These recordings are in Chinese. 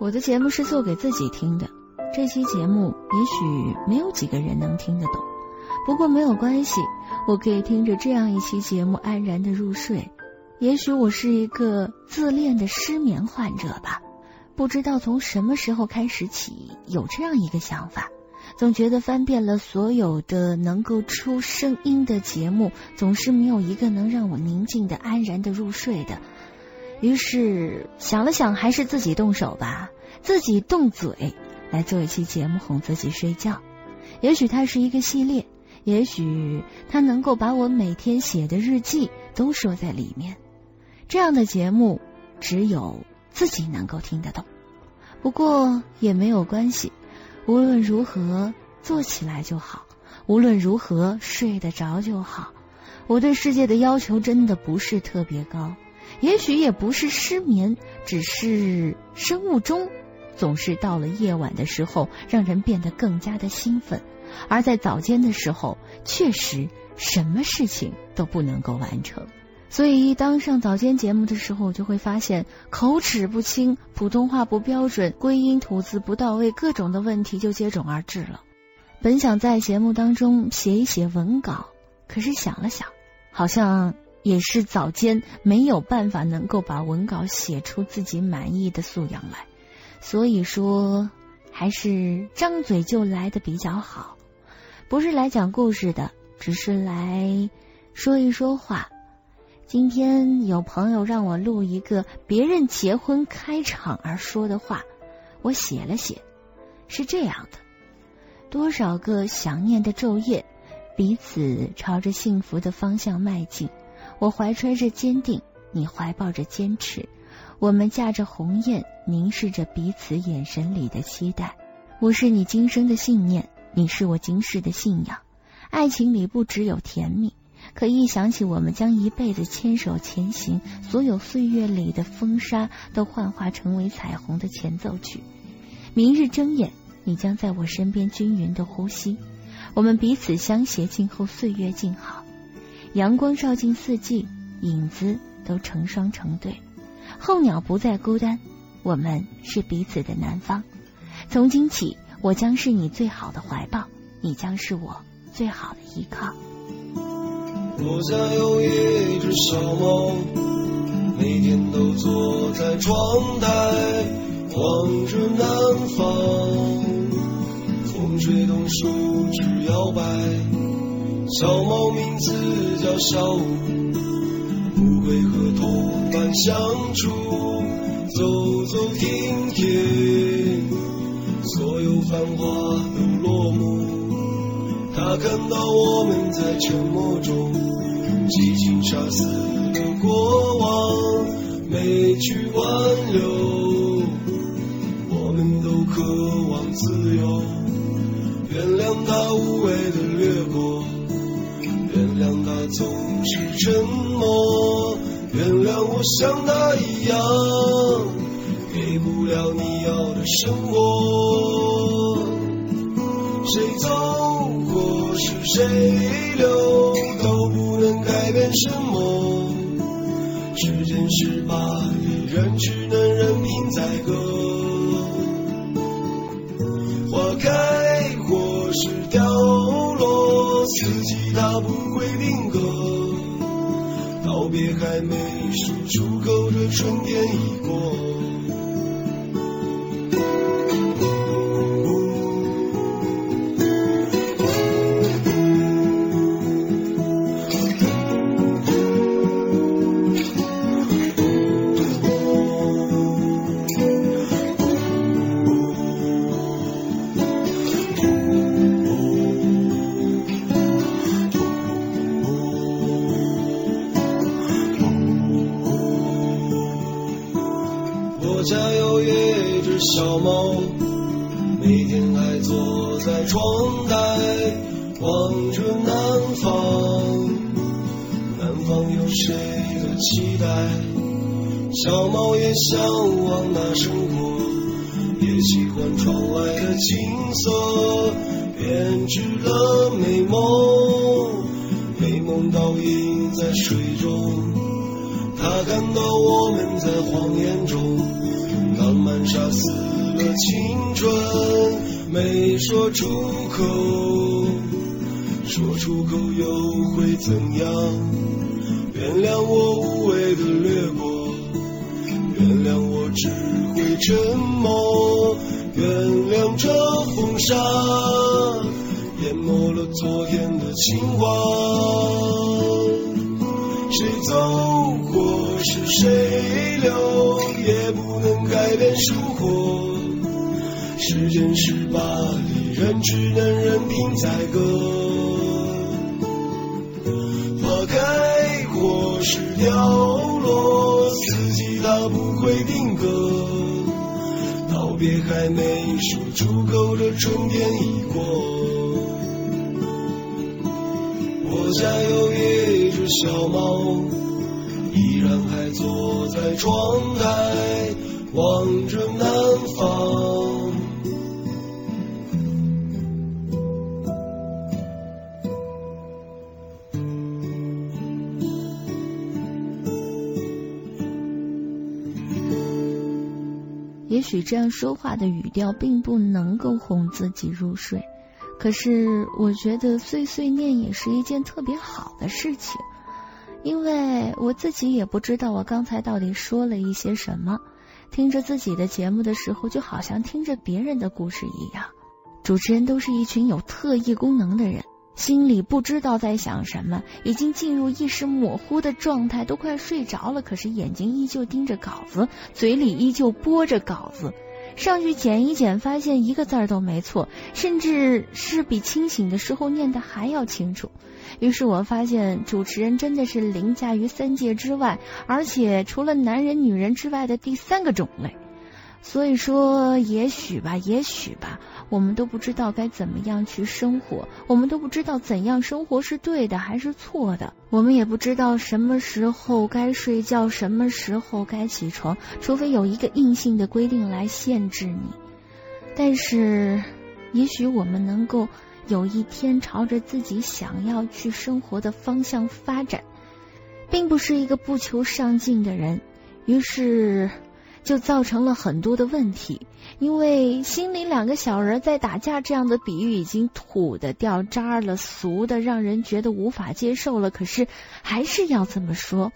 我的节目是做给自己听的，这期节目也许没有几个人能听得懂，不过没有关系，我可以听着这样一期节目安然的入睡。也许我是一个自恋的失眠患者吧，不知道从什么时候开始起有这样一个想法，总觉得翻遍了所有的能够出声音的节目，总是没有一个能让我宁静的安然的入睡的。于是想了想，还是自己动手吧，自己动嘴来做一期节目哄自己睡觉。也许它是一个系列，也许它能够把我每天写的日记都说在里面。这样的节目只有自己能够听得懂，不过也没有关系，无论如何做起来就好，无论如何睡得着就好。我对世界的要求真的不是特别高。也许也不是失眠，只是生物钟总是到了夜晚的时候，让人变得更加的兴奋；而在早间的时候，确实什么事情都不能够完成。所以，当上早间节目的时候，我就会发现口齿不清、普通话不标准、归音吐字不到位，各种的问题就接踵而至了。本想在节目当中写一写文稿，可是想了想，好像。也是早间没有办法能够把文稿写出自己满意的素养来，所以说还是张嘴就来的比较好。不是来讲故事的，只是来说一说话。今天有朋友让我录一个别人结婚开场而说的话，我写了写，是这样的：多少个想念的昼夜，彼此朝着幸福的方向迈进。我怀揣着坚定，你怀抱着坚持，我们驾着鸿雁，凝视着彼此眼神里的期待。我是你今生的信念，你是我今世的信仰。爱情里不只有甜蜜，可一想起我们将一辈子牵手前行，所有岁月里的风沙都幻化成为彩虹的前奏曲。明日睁眼，你将在我身边均匀的呼吸，我们彼此相携，静候岁月静好。阳光照进四季，影子都成双成对。候鸟不再孤单，我们是彼此的南方。从今起，我将是你最好的怀抱，你将是我最好的依靠。我家有一只小猫，每天都坐在窗台，望着南方，风吹动树枝摇摆。小猫名字叫小五，不会和同伴相处，走走停停，所有繁华都落幕。它看到我们在沉默中，激情杀死了过往，没去挽留。我们都渴望自由，原谅它无谓的掠过。总是沉默，原谅我像他一样，给不了你要的生活。谁走过是谁留，都不能改变什么。时间是把人，只能任凭宰割。还没数出口，的春天已过。南方有谁的期待？小猫也向往那生活，也喜欢窗外的景色，编织了美梦，美梦倒映在水中。他看到我们在谎言中，浪漫。杀死了青春，没说出口，说出口又会怎样？原谅我无谓的掠过，原谅我只会沉默，原谅这风沙淹没了昨天的情话。谁走过是谁留，也不能改变生活。时间是把离人，只能任凭宰割。凋落，四季它不会定格。道别还没说出口的春天已过。我家有一只小猫，依然还坐在窗台望着南方。你这样说话的语调并不能够哄自己入睡，可是我觉得碎碎念也是一件特别好的事情，因为我自己也不知道我刚才到底说了一些什么。听着自己的节目的时候，就好像听着别人的故事一样。主持人都是一群有特异功能的人，心里不知道在想什么，已经进入意识模糊的状态，都快睡着了，可是眼睛依旧盯着稿子，嘴里依旧播着稿子。上去剪一剪，发现一个字儿都没错，甚至是比清醒的时候念的还要清楚。于是我发现，主持人真的是凌驾于三界之外，而且除了男人、女人之外的第三个种类。所以说，也许吧，也许吧，我们都不知道该怎么样去生活，我们都不知道怎样生活是对的还是错的，我们也不知道什么时候该睡觉，什么时候该起床，除非有一个硬性的规定来限制你。但是，也许我们能够有一天朝着自己想要去生活的方向发展，并不是一个不求上进的人。于是。就造成了很多的问题，因为心里两个小人在打架这样的比喻已经土的掉渣了，俗的让人觉得无法接受了。可是还是要这么说，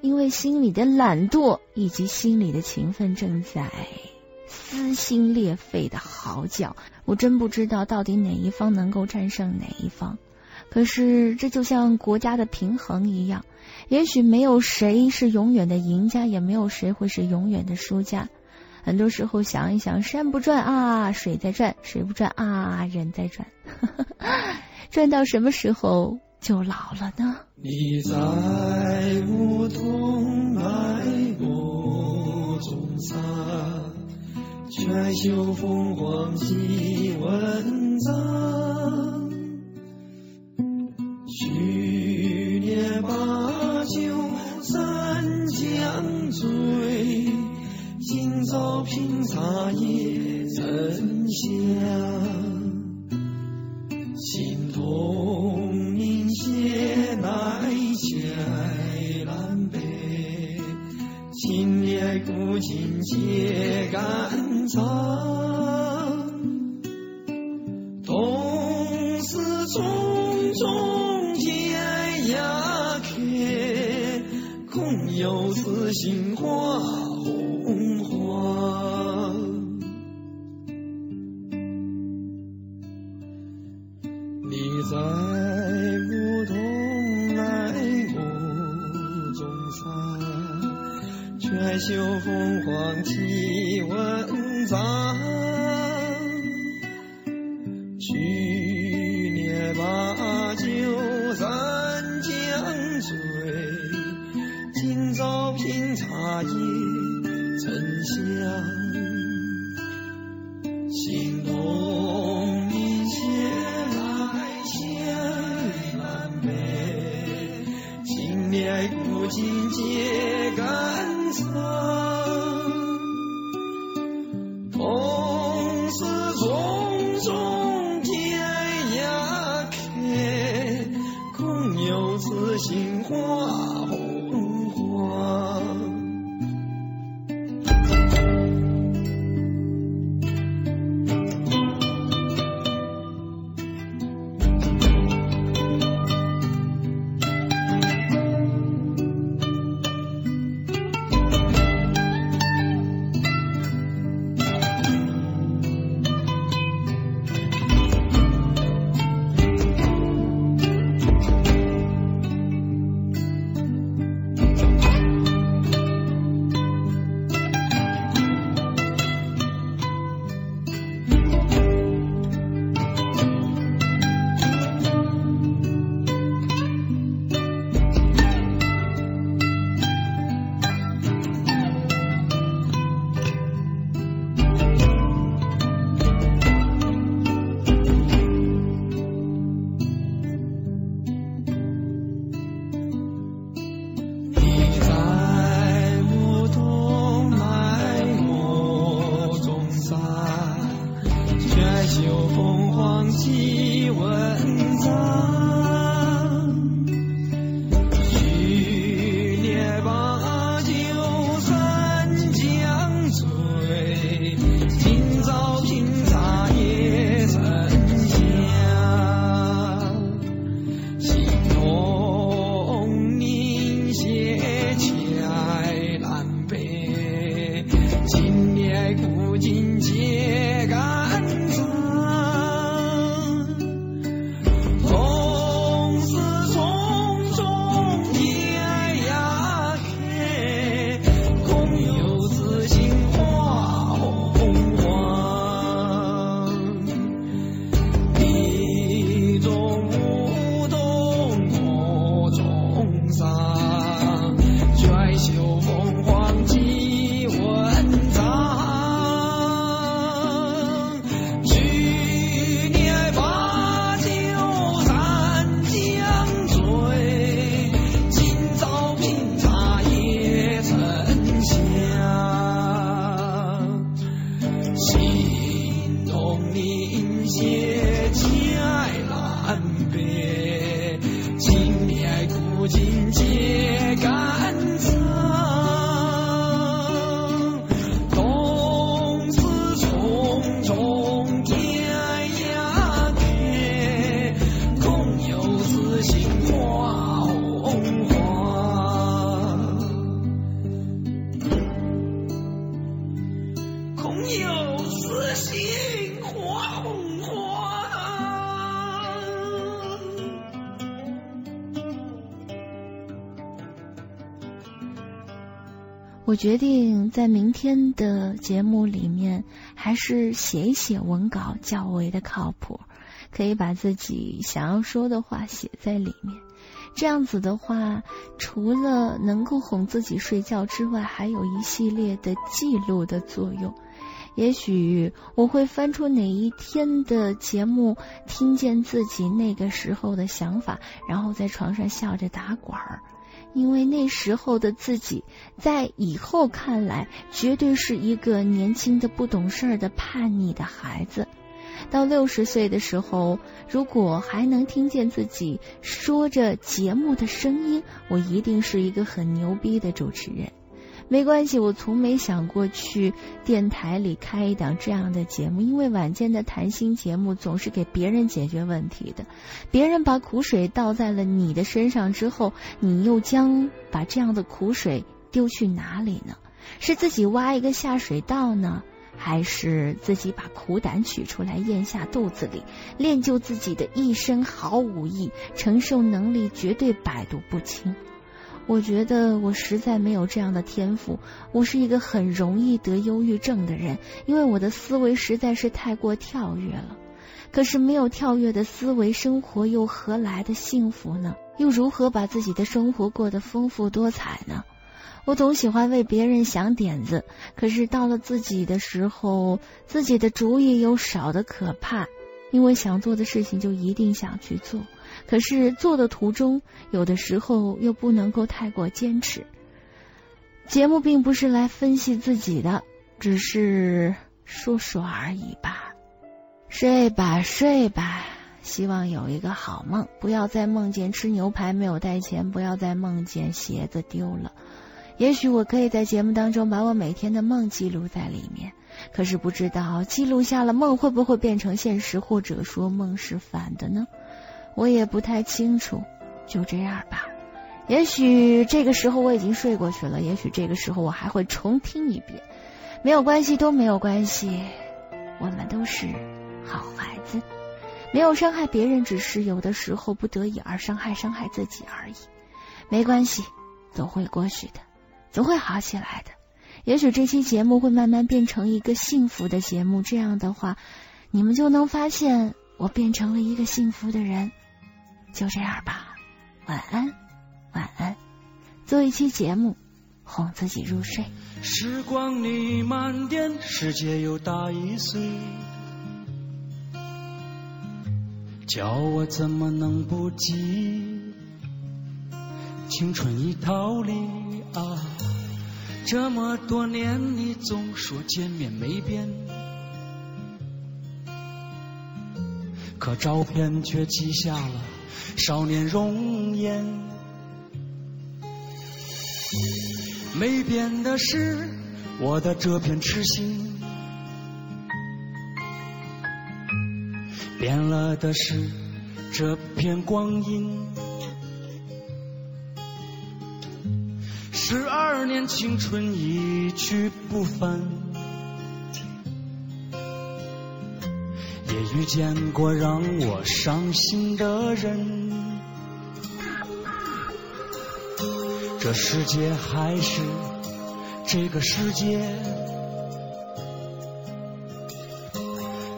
因为心里的懒惰以及心里的勤奋正在撕心裂肺的嚎叫。我真不知道到底哪一方能够战胜哪一方。可是这就像国家的平衡一样。也许没有谁是永远的赢家，也没有谁会是永远的输家。很多时候想一想，山不转啊，水在转；水不转啊，人在转。转到什么时候就老了呢？你在梧桐来过中山，全秀凤凰几文章。醉，今朝品茶夜沉香。心痛凝血难解南北，青年古今皆肝肠。心花心花红秋风黄兮心火红火。我决定在明天的节目里面，还是写一写文稿较为的靠谱，可以把自己想要说的话写在里面。这样子的话，除了能够哄自己睡觉之外，还有一系列的记录的作用。也许我会翻出哪一天的节目，听见自己那个时候的想法，然后在床上笑着打滚儿。因为那时候的自己，在以后看来，绝对是一个年轻的、不懂事儿的、叛逆的孩子。到六十岁的时候，如果还能听见自己说着节目的声音，我一定是一个很牛逼的主持人。没关系，我从没想过去电台里开一档这样的节目，因为晚间的谈心节目总是给别人解决问题的。别人把苦水倒在了你的身上之后，你又将把这样的苦水丢去哪里呢？是自己挖一个下水道呢，还是自己把苦胆取出来咽下肚子里，练就自己的一身好武艺，承受能力绝对百毒不侵？我觉得我实在没有这样的天赋，我是一个很容易得忧郁症的人，因为我的思维实在是太过跳跃了。可是没有跳跃的思维，生活又何来的幸福呢？又如何把自己的生活过得丰富多彩呢？我总喜欢为别人想点子，可是到了自己的时候，自己的主意又少得可怕，因为想做的事情就一定想去做。可是做的途中，有的时候又不能够太过坚持。节目并不是来分析自己的，只是说说而已吧。睡吧，睡吧，希望有一个好梦，不要再梦见吃牛排没有带钱，不要再梦见鞋子丢了。也许我可以在节目当中把我每天的梦记录在里面，可是不知道记录下了梦会不会变成现实，或者说梦是反的呢？我也不太清楚，就这样吧。也许这个时候我已经睡过去了，也许这个时候我还会重听一遍。没有关系，都没有关系。我们都是好孩子，没有伤害别人，只是有的时候不得已而伤害伤害自己而已。没关系，总会过去的，总会好起来的。也许这期节目会慢慢变成一个幸福的节目，这样的话，你们就能发现我变成了一个幸福的人。就这样吧，晚安，晚安。做一期节目，哄自己入睡。时光你慢点，世界又大一岁。叫我怎么能不急？青春已逃离啊！这么多年，你总说见面没变，可照片却记下了。少年容颜，没变的是我的这片痴心，变了的是这片光阴。十二年青春一去不返，遇见过让我伤心的人。这世界还是这个世界，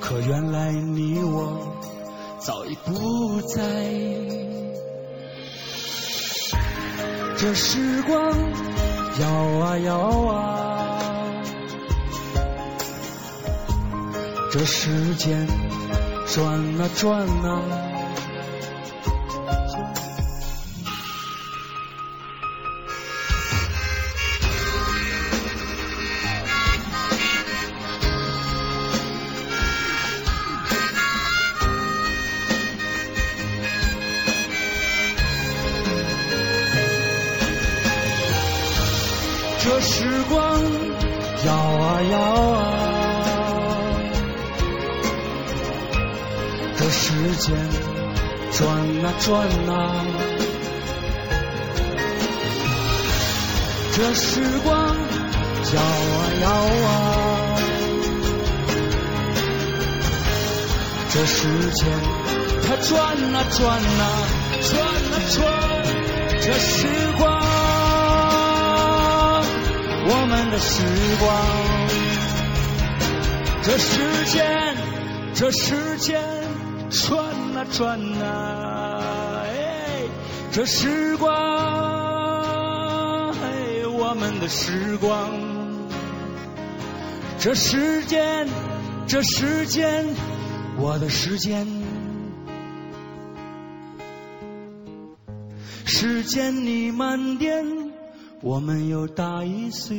可原来你我早已不在。这时光摇啊摇啊，这时间转啊转啊。这时光摇啊摇啊，时间转啊转啊，这时光摇啊摇啊。这时间它转啊转啊，转啊转，这时光。我们的时光。这时间，这时间。转啊转啊，哎，这时光，哎，我们的时光，这时间，这时间。我的时间，时间你慢点，我们又大一岁。